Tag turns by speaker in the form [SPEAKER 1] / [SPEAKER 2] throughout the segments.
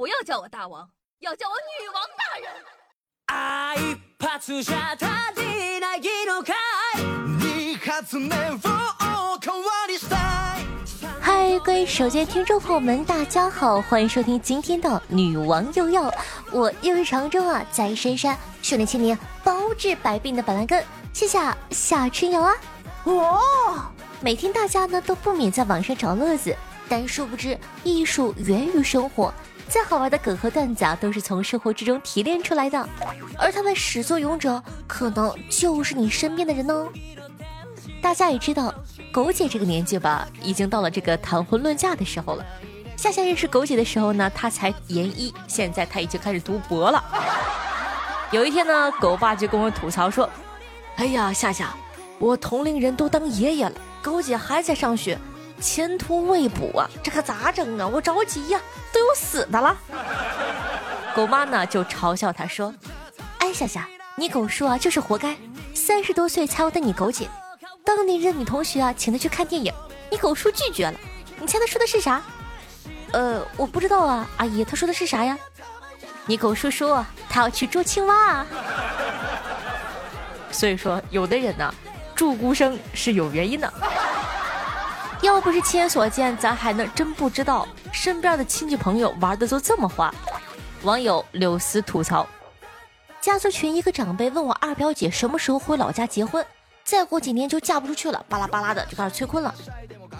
[SPEAKER 1] 不要叫我大王，要叫我女王大人。
[SPEAKER 2] 嗨，各位手机听众朋友们，大家好，欢迎收听今天的女王又要，我又是常州啊，在深山训练千年，包治百病的板蓝根，谢谢夏春瑶啊。哇，每天大家呢都不免在网上找乐子，但殊不知艺术源于生活。再好玩的梗和段子啊，都是从生活之中提炼出来的，而它的始作俑者，可能就是你身边的人呢。大家也知道，狗姐这个年纪吧，已经到了这个谈婚论嫁的时候了。夏夏认识狗姐的时候呢，她才研一，现在她已经开始读博了。有一天呢，狗爸就跟我吐槽说：“哎呀，夏夏，我同龄人都当爷爷了，狗姐还在上学。”前途未卜啊，这可咋整啊？我着急呀，都有死的了。狗妈呢就嘲笑他说：“哎，夏夏，你狗叔啊就是活该，三十多岁才有的你狗姐。当年的女同学啊请他去看电影，你狗叔拒绝了。你猜他说的是啥？呃，我不知道啊，阿姨，他说的是啥呀？你狗叔说他要去捉青蛙啊。所以说，有的人呢，注孤生是有原因的。”要不是亲眼所见，咱还能真不知道身边的亲戚朋友玩的都这么花。网友柳丝吐槽：家族群一个长辈问我二表姐什么时候回老家结婚，再过几年就嫁不出去了，巴拉巴拉的就开始催婚了。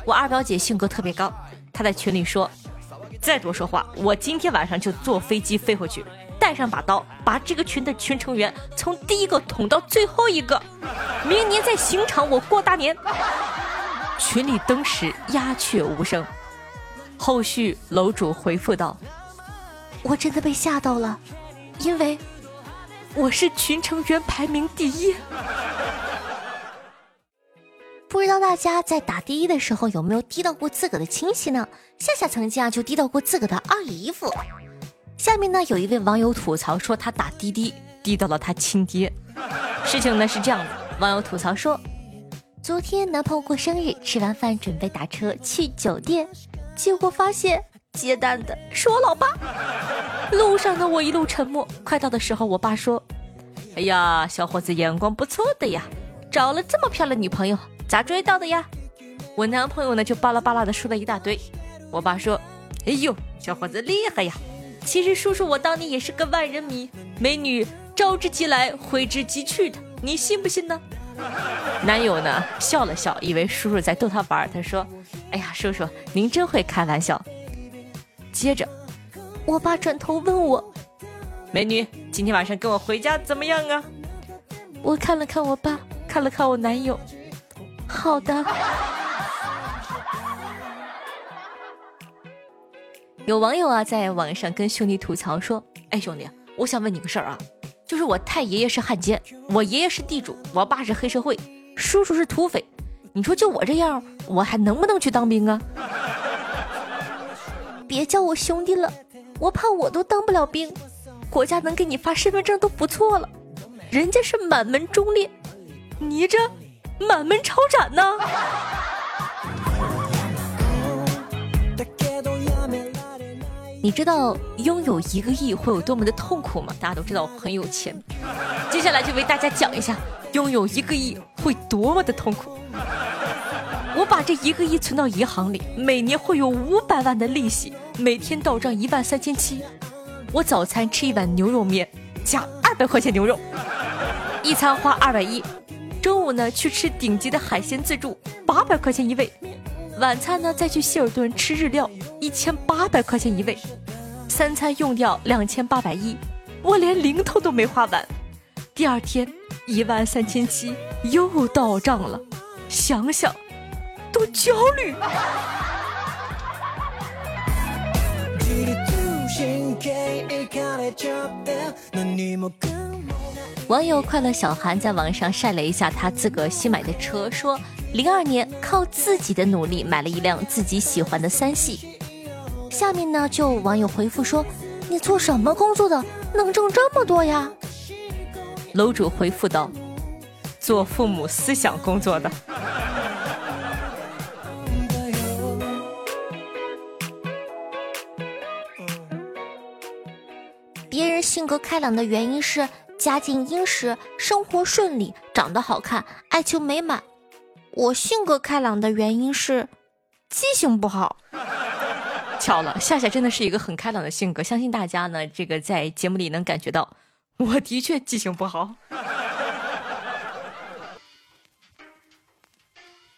[SPEAKER 2] 我二表姐性格特别刚，她在群里说：再多说话，我今天晚上就坐飞机飞回去，带上把刀，把这个群的群成员从第一个捅到最后一个，明年在刑场我过大年。群里登时鸦雀无声，后续楼主回复道：“我真的被吓到了，因为我是群成员排名第一。不知道大家在打第一的时候有没有滴到过自个的亲戚呢？夏夏曾经啊就滴到过自个的二姨夫。下面呢有一位网友吐槽说他打滴滴滴到了他亲爹。事情呢是这样的，网友吐槽说。昨天男朋友过生日，吃完饭准备打车去酒店，结果发现接单的是我老爸。路上呢，我一路沉默。快到的时候，我爸说：“哎呀，小伙子眼光不错的呀，找了这么漂亮女朋友，咋追到的呀？”我男朋友呢就巴拉巴拉的说了一大堆。我爸说：“哎呦，小伙子厉害呀！其实叔叔我当年也是个万人迷，美女招之即来，挥之即去的，你信不信呢？” 男友呢笑了笑，以为叔叔在逗他玩。他说：“哎呀，叔叔您真会开玩笑。”接着，我爸转头问我：“美女，今天晚上跟我回家怎么样啊？”我看了看我爸，看了看我男友。好的。有网友啊在网上跟兄弟吐槽说：“哎，兄弟，我想问你个事儿啊。”就是我太爷爷是汉奸，我爷爷是地主，我爸是黑社会，叔叔是土匪。你说就我这样，我还能不能去当兵啊？别叫我兄弟了，我怕我都当不了兵。国家能给你发身份证都不错了，人家是满门忠烈，你这满门抄斩呢？你知道拥有一个亿会有多么的痛苦吗？大家都知道我很有钱，接下来就为大家讲一下拥有一个亿会多么的痛苦。我把这一个亿存到银行里，每年会有五百万的利息，每天到账一万三千七。我早餐吃一碗牛肉面，加二百块钱牛肉，一餐花二百一。中午呢去吃顶级的海鲜自助，八百块钱一位。晚餐呢，再去希尔顿吃日料，一千八百块钱一位，三餐用掉两千八百一，我连零头都没花完。第二天一万三千七又到账了，想想都焦虑。网友快乐小韩在网上晒了一下他自个新买的车，说。零二年靠自己的努力买了一辆自己喜欢的三系，下面呢就网友回复说：“你做什么工作的，能挣这么多呀？”楼主回复道：“做父母思想工作的。”别人性格开朗的原因是家境殷实、生活顺利、长得好看、爱情美满。我性格开朗的原因是记性不好。巧了，夏夏真的是一个很开朗的性格，相信大家呢，这个在节目里能感觉到，我的确记性不好。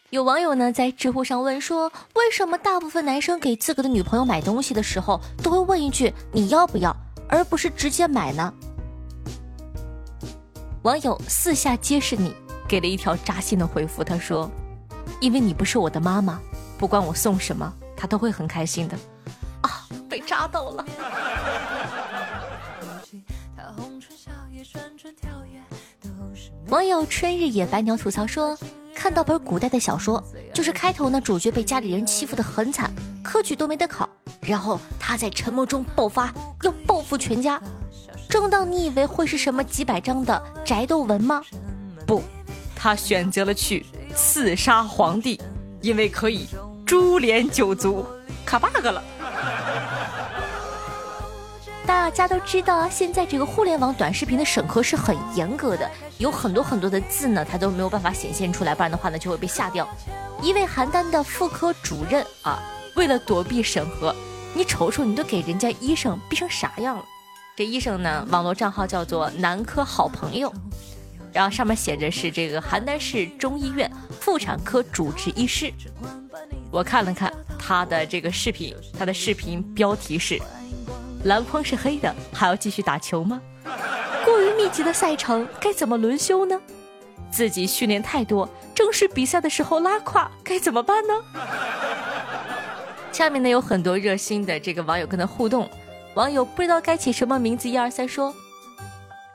[SPEAKER 2] 有网友呢在知乎上问说，为什么大部分男生给自个的女朋友买东西的时候，都会问一句“你要不要”，而不是直接买呢？网友四下皆是你给了一条扎心的回复，他说：“因为你不是我的妈妈，不管我送什么，她都会很开心的。”啊，被扎到了。网友春日野白鸟吐槽说：“看到本古代的小说，就是开头呢，主角被家里人欺负的很惨，科举都没得考，然后他在沉默中爆发，要报复全家。正当你以为会是什么几百章的宅斗文吗？不，他选择了去刺杀皇帝，因为可以株连九族，卡 bug 了。”大家都知道啊，现在这个互联网短视频的审核是很严格的，有很多很多的字呢，它都没有办法显现出来，不然的话呢就会被下掉。一位邯郸的妇科主任啊，为了躲避审核，你瞅瞅，你都给人家医生逼成啥样了？这医生呢，网络账号叫做男科好朋友，然后上面写着是这个邯郸市中医院妇产科主治医师。我看了看他的这个视频，他的视频标题是。篮筐是黑的，还要继续打球吗？过于密集的赛程该怎么轮休呢？自己训练太多，正式比赛的时候拉胯该怎么办呢？下面呢有很多热心的这个网友跟他互动，网友不知道该起什么名字，一二三说：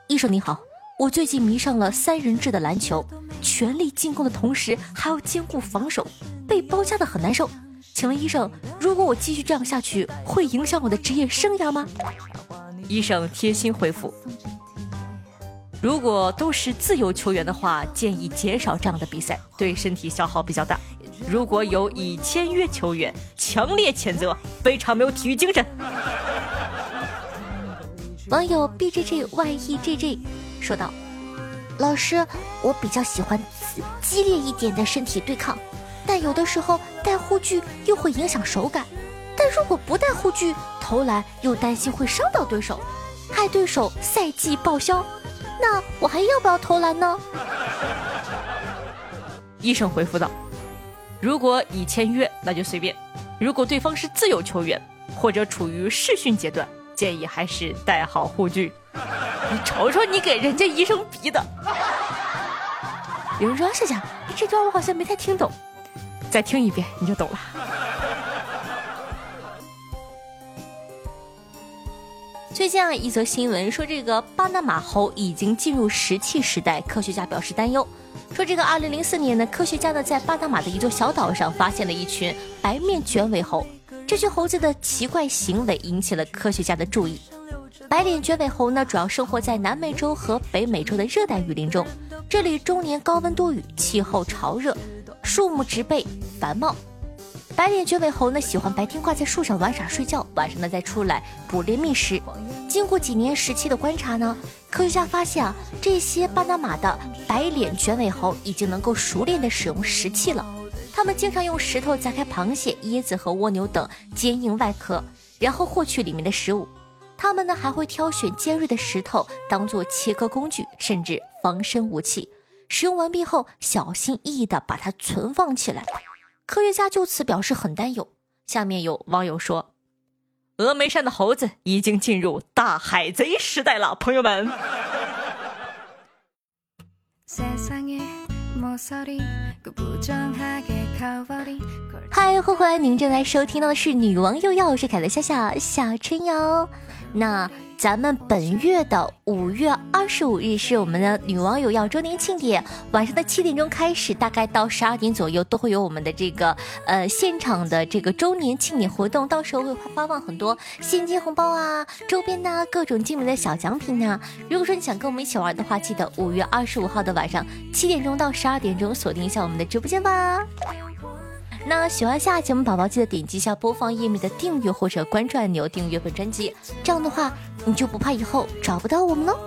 [SPEAKER 2] 医生你好，我最近迷上了三人制的篮球，全力进攻的同时还要兼顾防守，被包夹的很难受。请问医生，如果我继续这样下去，会影响我的职业生涯吗？医生贴心回复：如果都是自由球员的话，建议减少这样的比赛，对身体消耗比较大。如果有已签约球员，强烈谴责，非常没有体育精神。网友 b j j y e j j 说道：“老师，我比较喜欢激烈一点的身体对抗。”但有的时候戴护具又会影响手感，但如果不戴护具投篮又担心会伤到对手，害对手赛季报销，那我还要不要投篮呢？医生回复道：“如果已签约，那就随便；如果对方是自由球员或者处于试训阶段，建议还是戴好护具。”你瞅瞅你给人家医生逼的！有人说：“夏夏，这段我好像没太听懂。”再听一遍你就懂了。最近啊，一则新闻说，这个巴拿马猴已经进入石器时代，科学家表示担忧。说这个二零零四年呢，科学家呢在巴拿马的一座小岛上发现了一群白面卷尾猴，这群猴子的奇怪行为引起了科学家的注意。白脸卷尾猴呢，主要生活在南美洲和北美洲的热带雨林中，这里终年高温多雨，气候潮热。树木植被繁茂，白脸卷尾猴呢喜欢白天挂在树上玩耍睡觉，晚上呢再出来捕猎觅食。经过几年时期的观察呢，科学家发现啊，这些巴拿马的白脸卷尾猴已经能够熟练的使用石器了。他们经常用石头砸开螃蟹、椰子和蜗牛等坚硬外壳，然后获取里面的食物。他们呢还会挑选尖锐的石头当做切割工具，甚至防身武器。使用完毕后，小心翼翼地把它存放起来。科学家就此表示很担忧。下面有网友说：“峨眉山的猴子已经进入大海贼时代了，朋友们。” 嗨，欢迎回来！您正在收听到的是《女王又要》，我是凯乐夏夏夏春瑶。那。咱们本月的五月二十五日是我们的女网友要周年庆典，晚上的七点钟开始，大概到十二点左右都会有我们的这个呃现场的这个周年庆典活动，到时候会发放很多现金红包啊、周边呐、各种精美的小奖品呐。如果说你想跟我们一起玩的话，记得五月二十五号的晚上七点钟到十二点钟锁定一下我们的直播间吧。那喜欢下节目宝宝记得点击一下播放页面的订阅或者关注按钮，订阅本专辑。这样的话，你就不怕以后找不到我们喽。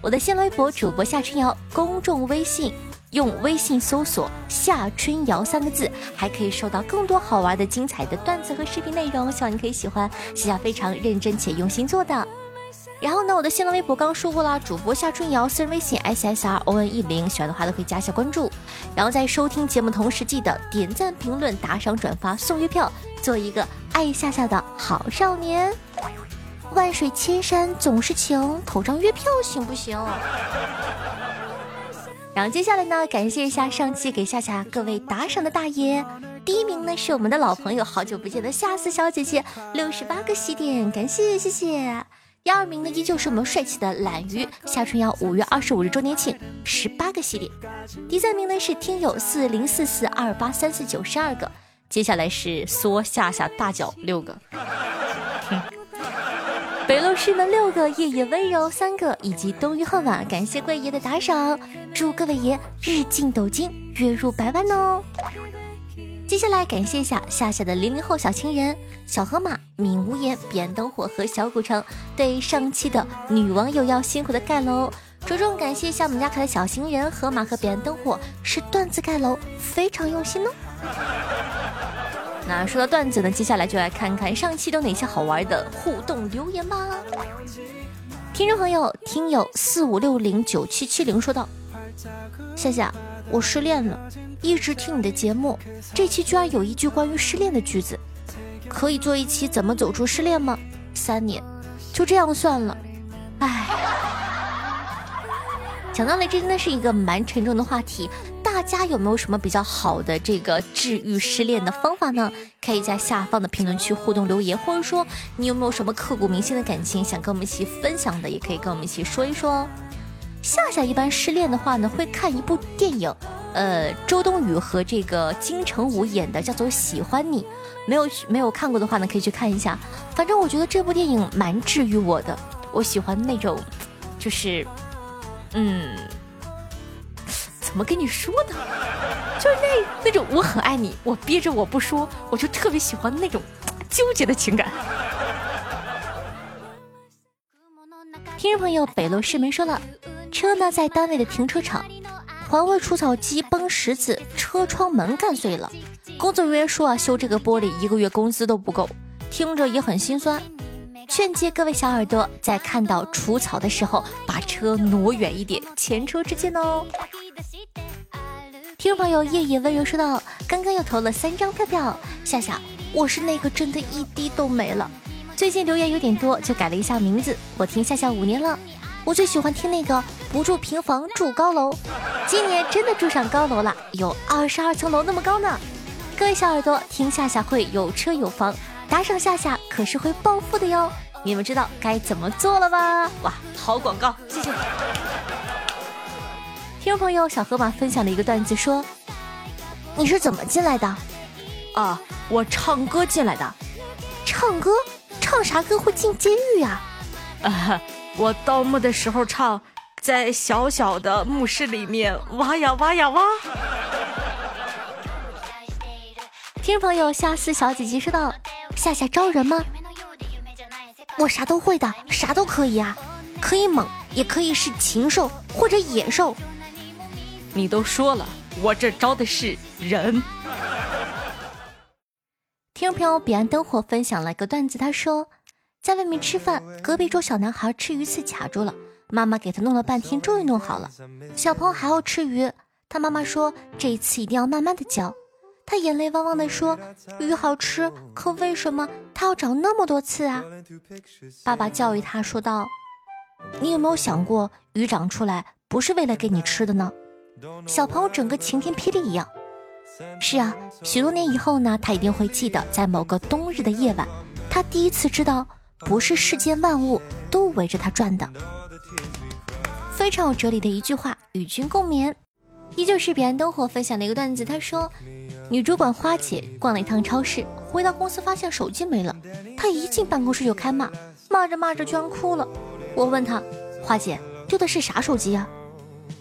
[SPEAKER 2] 我的新浪微博主播夏春瑶，公众微信用微信搜索“夏春瑶”三个字，还可以收到更多好玩的、精彩的段子和视频内容。希望你可以喜欢，夏夏非常认真且用心做的。然后呢，我的新浪微博刚刚说过了，主播夏春瑶，私人微信 s s r o n 一零，喜欢的话都可以加一下关注。然后在收听节目同时，记得点赞、评论、打赏、转发、送月票，做一个爱夏夏的好少年。万水千山总是情，投张月票行不行？然后接下来呢，感谢一下上期给夏夏各位打赏的大爷。第一名呢是我们的老朋友，好久不见的夏思小姐姐，六十八个喜点，感谢谢谢。第二名呢，依旧是我们帅气的懒鱼夏春瑶，五月二十五日周年庆，十八个系列。第三名呢是听友四零四四二八三四九十二个，接下来是缩下下大脚六个，北路师门六个，夜夜温柔三个，以及冬雨恨晚，感谢贵爷的打赏，祝各位爷日进斗金，月入百万哦。接下来感谢一下夏夏的零零后小情人小河马、敏无言、彼岸灯火和小古城对上期的女网友要辛苦的盖楼，着重感谢一下我们家可爱小情人河马和彼岸灯火是段子盖楼，非常用心哦。那说到段子呢，接下来就来看看上期都哪些好玩的互动留言吧。听众朋友，听友四五六零九七七零说道：夏夏，我失恋了。一直听你的节目，这期居然有一句关于失恋的句子，可以做一期怎么走出失恋吗？三年，就这样算了。唉，讲道理，这真的是一个蛮沉重的话题。大家有没有什么比较好的这个治愈失恋的方法呢？可以在下方的评论区互动留言，或者说你有没有什么刻骨铭心的感情想跟我们一起分享的，也可以跟我们一起说一说哦。夏夏一般失恋的话呢，会看一部电影。呃，周冬雨和这个金城武演的叫做《喜欢你》，没有没有看过的话呢，可以去看一下。反正我觉得这部电影蛮治愈我的，我喜欢那种，就是，嗯，怎么跟你说呢？就是那那种我很爱你，我憋着我不说，我就特别喜欢那种纠结的情感。听众朋友，北楼市民说了，车呢在单位的停车场。环卫除草机崩石子，车窗门干碎了。工作人员说啊，修这个玻璃一个月工资都不够，听着也很心酸。劝诫各位小耳朵，在看到除草的时候，把车挪远一点，前车之鉴哦。听众朋友夜夜温柔说道：“刚刚又投了三张票票，夏夏，我是那个真的一滴都没了。最近留言有点多，就改了一下名字。我听夏夏五年了。”我最喜欢听那个不住平房住高楼，今年真的住上高楼了，有二十二层楼那么高呢。各位小耳朵，听夏夏会有车有房，打赏夏夏可是会暴富的哟。你们知道该怎么做了吧？哇，好广告，谢谢。听众朋友小河马分享了一个段子，说你是怎么进来的？啊，我唱歌进来的。唱歌？唱啥歌会进监狱呀？啊。我盗墓的时候唱，在小小的墓室里面挖呀挖呀挖。听众朋友夏思小姐姐说道：“夏夏招人吗？我啥都会的，啥都可以啊，可以猛，也可以是禽兽或者野兽。你都说了，我这招的是人。”听众朋友彼岸灯火分享了一个段子，他说。在外面吃饭，隔壁桌小男孩吃鱼刺卡住了，妈妈给他弄了半天，终于弄好了。小朋友还要吃鱼，他妈妈说这一次一定要慢慢的嚼。他眼泪汪汪的说：“鱼好吃，可为什么它要长那么多刺啊？”爸爸教育他说道：“你有没有想过，鱼长出来不是为了给你吃的呢？”小朋友整个晴天霹雳一样。是啊，许多年以后呢，他一定会记得，在某个冬日的夜晚，他第一次知道。不是世间万物都围着他转的，非常有哲理的一句话，与君共勉。依旧是彼岸灯火分享的一个段子，他说，女主管花姐逛了一趟超市，回到公司发现手机没了，她一进办公室就开骂，骂着骂着居然哭了。我问她，花姐丢的是啥手机呀？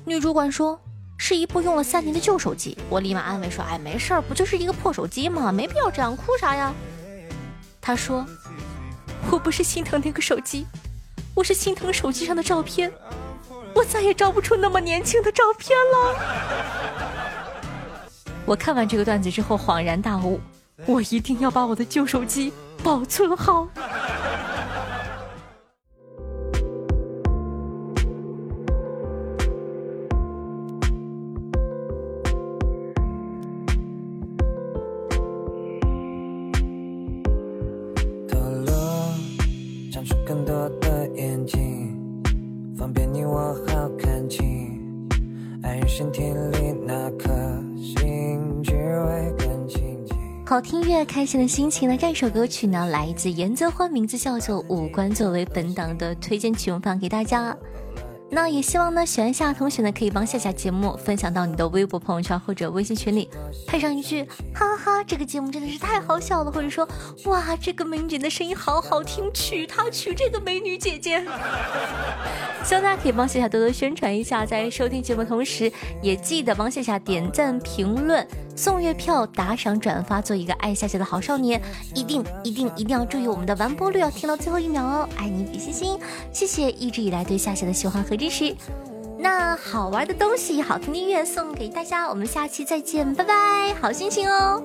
[SPEAKER 2] 女主管说，是一部用了三年的旧手机。我立马安慰说：“哎，没事儿，不就是一个破手机吗？没必要这样，哭啥呀？”她说：“我不是心疼那个手机，我是心疼手机上的照片，我再也照不出那么年轻的照片了。”我看完这个段子之后恍然大悟，我一定要把我的旧手机保存好。好听越，开心的心情呢？这首歌曲呢，来自严泽欢，名字叫做《五官》，作为本档的推荐曲目放给大家。那也希望呢，喜欢夏同学呢，可以帮夏夏节目分享到你的微博、朋友圈或者微信群里，配上一句哈哈，这个节目真的是太好笑了，或者说哇，这个美女的声音好好听，娶她娶这个美女姐姐。希望大家可以帮夏夏多多宣传一下，在收听节目同时，也记得帮夏夏点赞、评论、送月票、打赏、转发，做一个爱夏夏的好少年。一定一定一定要注意我们的完播率，要听到最后一秒哦！爱你比心心，谢谢一直以来对夏夏的喜欢和。支持，那好玩的东西、好听的音乐送给大家，我们下期再见，拜拜，好心情哦。